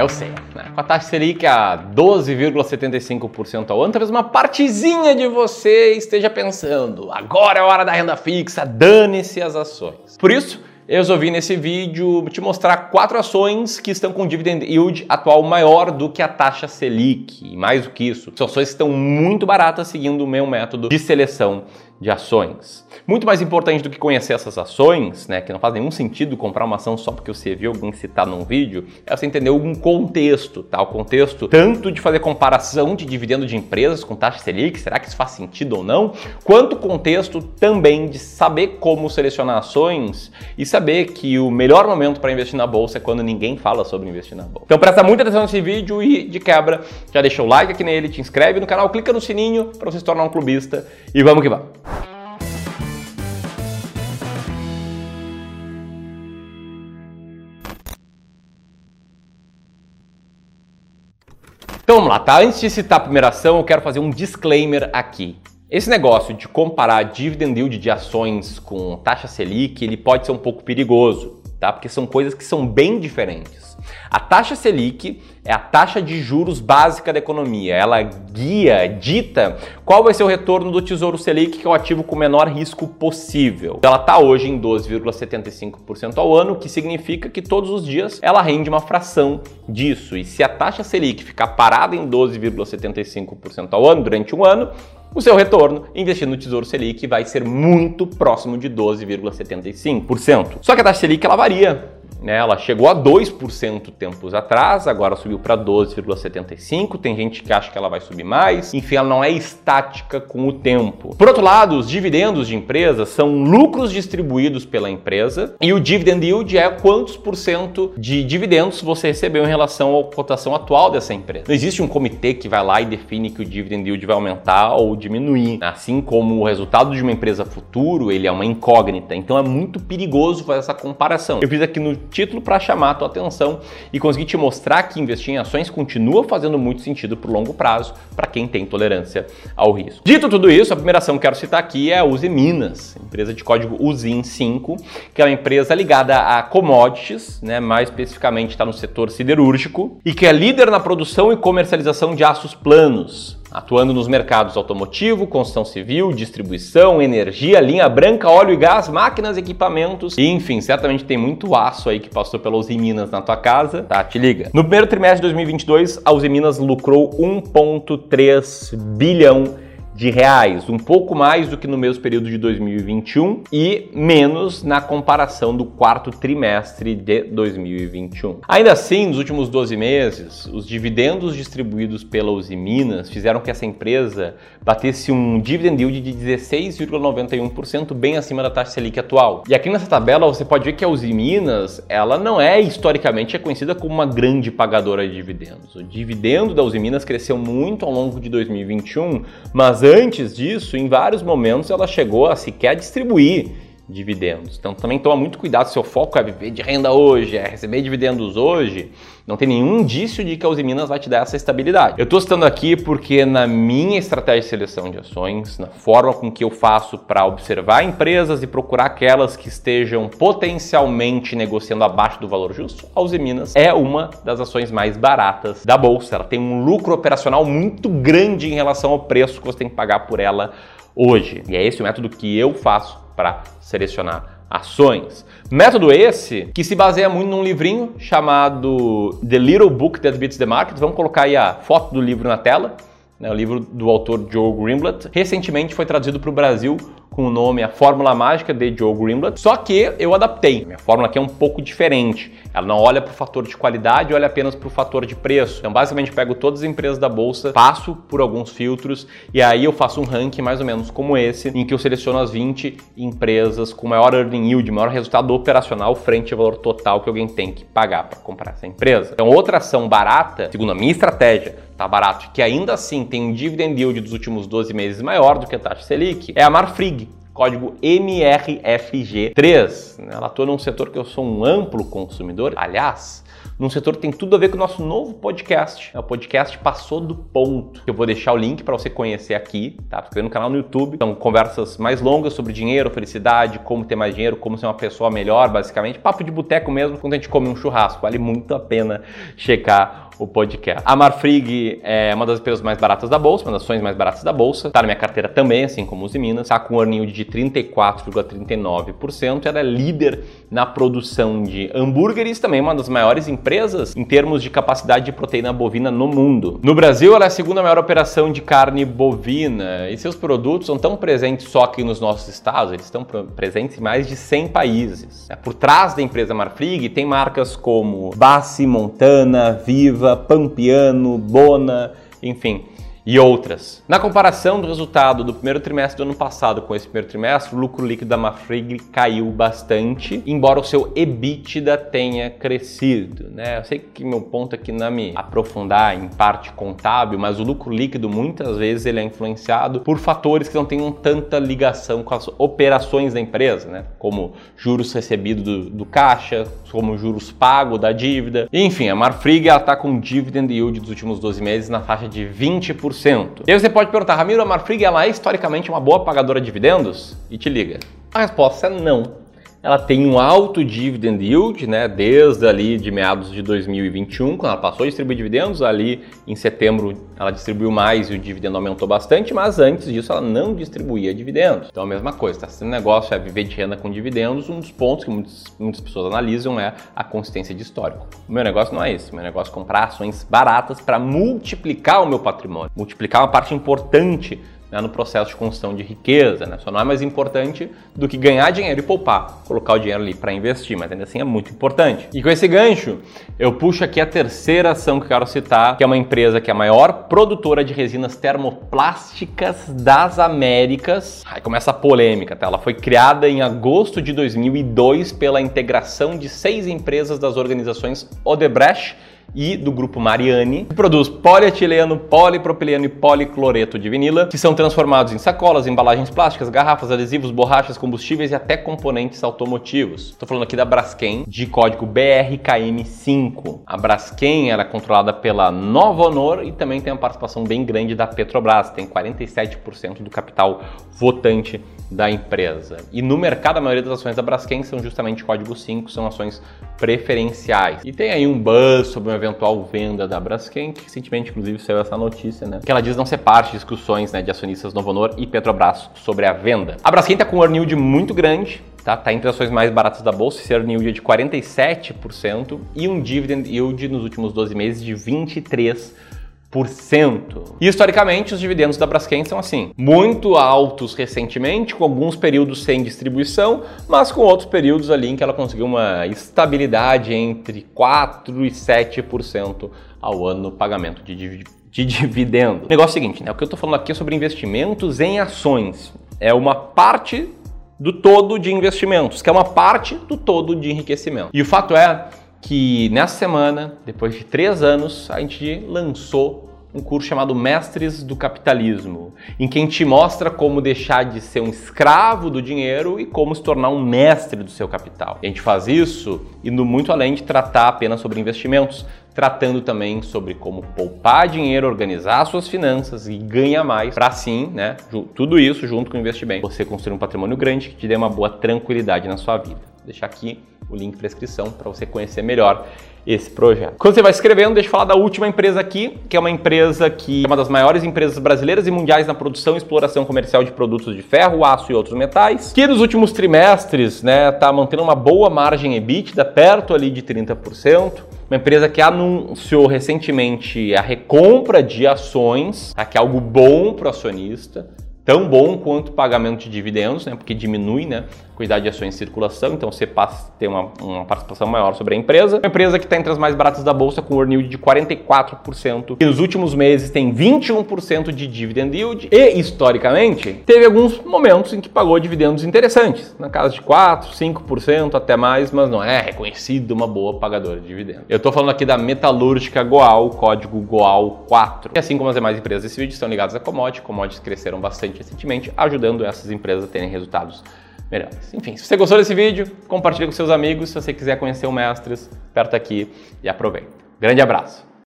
eu sei. Né? Com a taxa Selic a 12,75% ao ano, talvez uma partezinha de você esteja pensando: agora é a hora da renda fixa, dane-se as ações. Por isso, eu resolvi nesse vídeo te mostrar quatro ações que estão com dividend yield atual maior do que a taxa Selic. E mais do que isso, são ações que estão muito baratas seguindo o meu método de seleção de ações. Muito mais importante do que conhecer essas ações, né, que não faz nenhum sentido comprar uma ação só porque você viu alguém citar num vídeo, é você entender algum contexto, tá? O contexto tanto de fazer comparação de dividendo de empresas com taxa Selic, será que isso faz sentido ou não, quanto contexto também de saber como selecionar ações e saber que o melhor momento para investir na bolsa é quando ninguém fala sobre investir na bolsa. Então presta muita atenção nesse vídeo e de quebra, já deixa o like aqui nele, te inscreve no canal, clica no sininho para você se tornar um clubista e vamos que vamos. Então vamos lá, tá? Antes de citar a primeira ação, eu quero fazer um disclaimer aqui. Esse negócio de comparar dividend yield de ações com taxa Selic, ele pode ser um pouco perigoso, tá? Porque são coisas que são bem diferentes. A taxa Selic é a taxa de juros básica da economia. Ela guia, dita qual vai ser o retorno do Tesouro Selic, que é o ativo com o menor risco possível. Ela está hoje em 12,75% ao ano, o que significa que todos os dias ela rende uma fração disso. E se a taxa Selic ficar parada em 12,75% ao ano durante um ano, o seu retorno investindo no Tesouro Selic vai ser muito próximo de 12,75%. Só que a taxa Selic ela varia né? Ela chegou a 2% tempos atrás, agora subiu para 12,75%. Tem gente que acha que ela vai subir mais. Enfim, ela não é estática com o tempo. Por outro lado, os dividendos de empresas são lucros distribuídos pela empresa e o dividend yield é quantos por cento de dividendos você recebeu em relação à cotação atual dessa empresa. Não existe um comitê que vai lá e define que o dividend yield vai aumentar ou diminuir. Assim como o resultado de uma empresa futuro, ele é uma incógnita. Então é muito perigoso fazer essa comparação. Eu fiz aqui no título para chamar a tua atenção e conseguir te mostrar que investir em ações continua fazendo muito sentido para longo prazo para quem tem tolerância ao risco. Dito tudo isso, a primeira ação que quero citar aqui é a Uzi Minas, empresa de código UZIN5, que é uma empresa ligada a commodities, né, mais especificamente está no setor siderúrgico, e que é líder na produção e comercialização de aços planos, atuando nos mercados automotivo, construção civil, distribuição, energia, linha branca, óleo e gás, máquinas, equipamentos e enfim, certamente tem muito aço aí que passou pela Uzi Minas na tua casa, tá? Te liga. No primeiro trimestre de 2022, a Uzi Minas lucrou 1.3 bilhão de reais, um pouco mais do que no mesmo período de 2021 e menos na comparação do quarto trimestre de 2021. Ainda assim, nos últimos 12 meses, os dividendos distribuídos pela Uzi Minas fizeram que essa empresa batesse um dividend yield de 16,91%, bem acima da taxa Selic atual. E aqui nessa tabela você pode ver que a Uzi Minas, ela não é historicamente conhecida como uma grande pagadora de dividendos. O dividendo da Uzi Minas cresceu muito ao longo de 2021, mas antes disso, em vários momentos, ela chegou a sequer distribuir dividendos. Então também toma muito cuidado, seu foco é viver de renda hoje, é receber dividendos hoje, não tem nenhum indício de que a Uzi Minas vai te dar essa estabilidade. Eu estou citando aqui porque na minha estratégia de seleção de ações, na forma com que eu faço para observar empresas e procurar aquelas que estejam potencialmente negociando abaixo do valor justo, a Uzi Minas é uma das ações mais baratas da bolsa. Ela tem um lucro operacional muito grande em relação ao preço que você tem que pagar por ela hoje. E é esse o método que eu faço para selecionar ações. Método esse que se baseia muito num livrinho chamado The Little Book That Beats the Market. Vamos colocar aí a foto do livro na tela. Né, o livro do autor Joe Greenblatt. Recentemente foi traduzido para o Brasil com o nome A Fórmula Mágica de Joe Greenblatt, só que eu adaptei. Minha fórmula aqui é um pouco diferente. Ela não olha para o fator de qualidade, olha apenas para o fator de preço. Então, basicamente, pego todas as empresas da bolsa, passo por alguns filtros e aí eu faço um ranking mais ou menos como esse, em que eu seleciono as 20 empresas com maior earning yield, maior resultado operacional frente ao valor total que alguém tem que pagar para comprar essa empresa. Então, outra ação barata, segundo a minha estratégia, tá barato, que ainda assim tem um dividend yield dos últimos 12 meses maior do que a taxa Selic, é a Marfrig código MRFG3. Ela atua num setor que eu sou um amplo consumidor. Aliás, num setor que tem tudo a ver com o nosso novo podcast. É o podcast Passou do Ponto. Eu vou deixar o link para você conhecer aqui, tá? Porque no canal no YouTube. São conversas mais longas sobre dinheiro, felicidade, como ter mais dinheiro, como ser uma pessoa melhor, basicamente. Papo de boteco mesmo, quando a gente come um churrasco. Vale muito a pena checar o podcast. A Marfrig é uma das empresas mais baratas da bolsa, uma das ações mais baratas da bolsa. Está na minha carteira também, assim como os Minas. Está com um earning de 34,39%. Ela é líder na produção de hambúrgueres, também uma das maiores empresas em termos de capacidade de proteína bovina no mundo. No Brasil, ela é a segunda maior operação de carne bovina e seus produtos são tão presentes só aqui nos nossos estados, eles estão presentes em mais de 100 países. Por trás da empresa Marfrig tem marcas como Bassi, Montana, Viva, Pampiano, Bona, enfim e outras. Na comparação do resultado do primeiro trimestre do ano passado com esse primeiro trimestre, o lucro líquido da Mafrig caiu bastante, embora o seu EBITDA tenha crescido. Né? Eu sei que meu ponto aqui não é me aprofundar em parte contábil, mas o lucro líquido muitas vezes ele é influenciado por fatores que não tenham tanta ligação com as operações da empresa, né? como juros recebidos do, do caixa, como juros pagos da dívida. Enfim, a Marfrig está com dividend yield dos últimos 12 meses na faixa de 20%. E aí você pode perguntar, Ramiro, a Marfrig ela é historicamente uma boa pagadora de dividendos? E te liga. A resposta é não ela tem um alto dividend yield, né, desde ali de meados de 2021, quando ela passou a distribuir dividendos, ali em setembro ela distribuiu mais e o dividendo aumentou bastante, mas antes disso ela não distribuía dividendos. Então a mesma coisa, tá? se o negócio é viver de renda com dividendos, um dos pontos que muitas, muitas pessoas analisam é a consistência de histórico. O meu negócio não é esse, o meu negócio é comprar ações baratas para multiplicar o meu patrimônio, multiplicar uma parte importante né, no processo de construção de riqueza. Né? Só não é mais importante do que ganhar dinheiro e poupar, colocar o dinheiro ali para investir, mas ainda assim é muito importante. E com esse gancho, eu puxo aqui a terceira ação que eu quero citar, que é uma empresa que é a maior produtora de resinas termoplásticas das Américas. Aí começa a polêmica, tá? Ela foi criada em agosto de 2002 pela integração de seis empresas das organizações Odebrecht e do grupo Mariani, que produz polietileno, polipropileno e policloreto de vinila, que são transformados em sacolas, embalagens plásticas, garrafas, adesivos, borrachas, combustíveis e até componentes automotivos. Estou falando aqui da Braskem, de código BRKM5. A Braskem era é controlada pela Nova Honor e também tem uma participação bem grande da Petrobras, tem 47% do capital votante da empresa. E no mercado, a maioria das ações da Braskem são justamente código 5, são ações preferenciais. E tem aí um buzz sobre uma eventual venda da Braskem, que recentemente, inclusive, saiu essa notícia, né? Que ela diz não ser parte de discussões né, de acionistas Novo Honor e Petrobras sobre a venda. A Braskem está com um earn muito grande, tá? Tá entre as ações mais baratas da bolsa, esse earn yield é de 47% e um dividend yield nos últimos 12 meses de 23%. E historicamente os dividendos da Braskem são assim, muito altos recentemente, com alguns períodos sem distribuição, mas com outros períodos ali em que ela conseguiu uma estabilidade entre 4 e 7% ao ano no pagamento de, de dividendo. O negócio é o seguinte, né? O que eu estou falando aqui é sobre investimentos em ações. É uma parte do todo de investimentos, que é uma parte do todo de enriquecimento. E o fato é que nessa semana, depois de três anos, a gente lançou um curso chamado Mestres do Capitalismo, em que a gente mostra como deixar de ser um escravo do dinheiro e como se tornar um mestre do seu capital. A gente faz isso indo muito além de tratar apenas sobre investimentos, tratando também sobre como poupar dinheiro, organizar suas finanças e ganhar mais, para assim, né, tudo isso junto com investir bem, você construir um patrimônio grande que te dê uma boa tranquilidade na sua vida. Vou deixar aqui o link para inscrição para você conhecer melhor esse projeto. Quando você vai escrevendo, deixa eu falar da última empresa aqui, que é uma empresa que é uma das maiores empresas brasileiras e mundiais na produção e exploração comercial de produtos de ferro, aço e outros metais, que nos últimos trimestres, né, tá mantendo uma boa margem EBITDA, perto ali de 30%. Uma empresa que anunciou recentemente a recompra de ações, tá, que é algo bom para o acionista, tão bom quanto o pagamento de dividendos, né, porque diminui né, quantidade de ações em circulação, então você passa a ter uma, uma participação maior sobre a empresa. Uma empresa que está entre as mais baratas da bolsa com earn yield de 44%, que nos últimos meses tem 21% de dividend yield e, historicamente, teve alguns momentos em que pagou dividendos interessantes, na casa de 4, 5% até mais, mas não é reconhecido uma boa pagadora de dividendos. Eu estou falando aqui da metalúrgica Goal, código GOAL4. E assim como as demais empresas desse vídeo estão ligadas a commodities, commodities cresceram bastante recentemente, ajudando essas empresas a terem resultados melhores. Enfim, se você gostou desse vídeo, compartilhe com seus amigos. Se você quiser conhecer o Mestres, aperta aqui e aproveita. Grande abraço!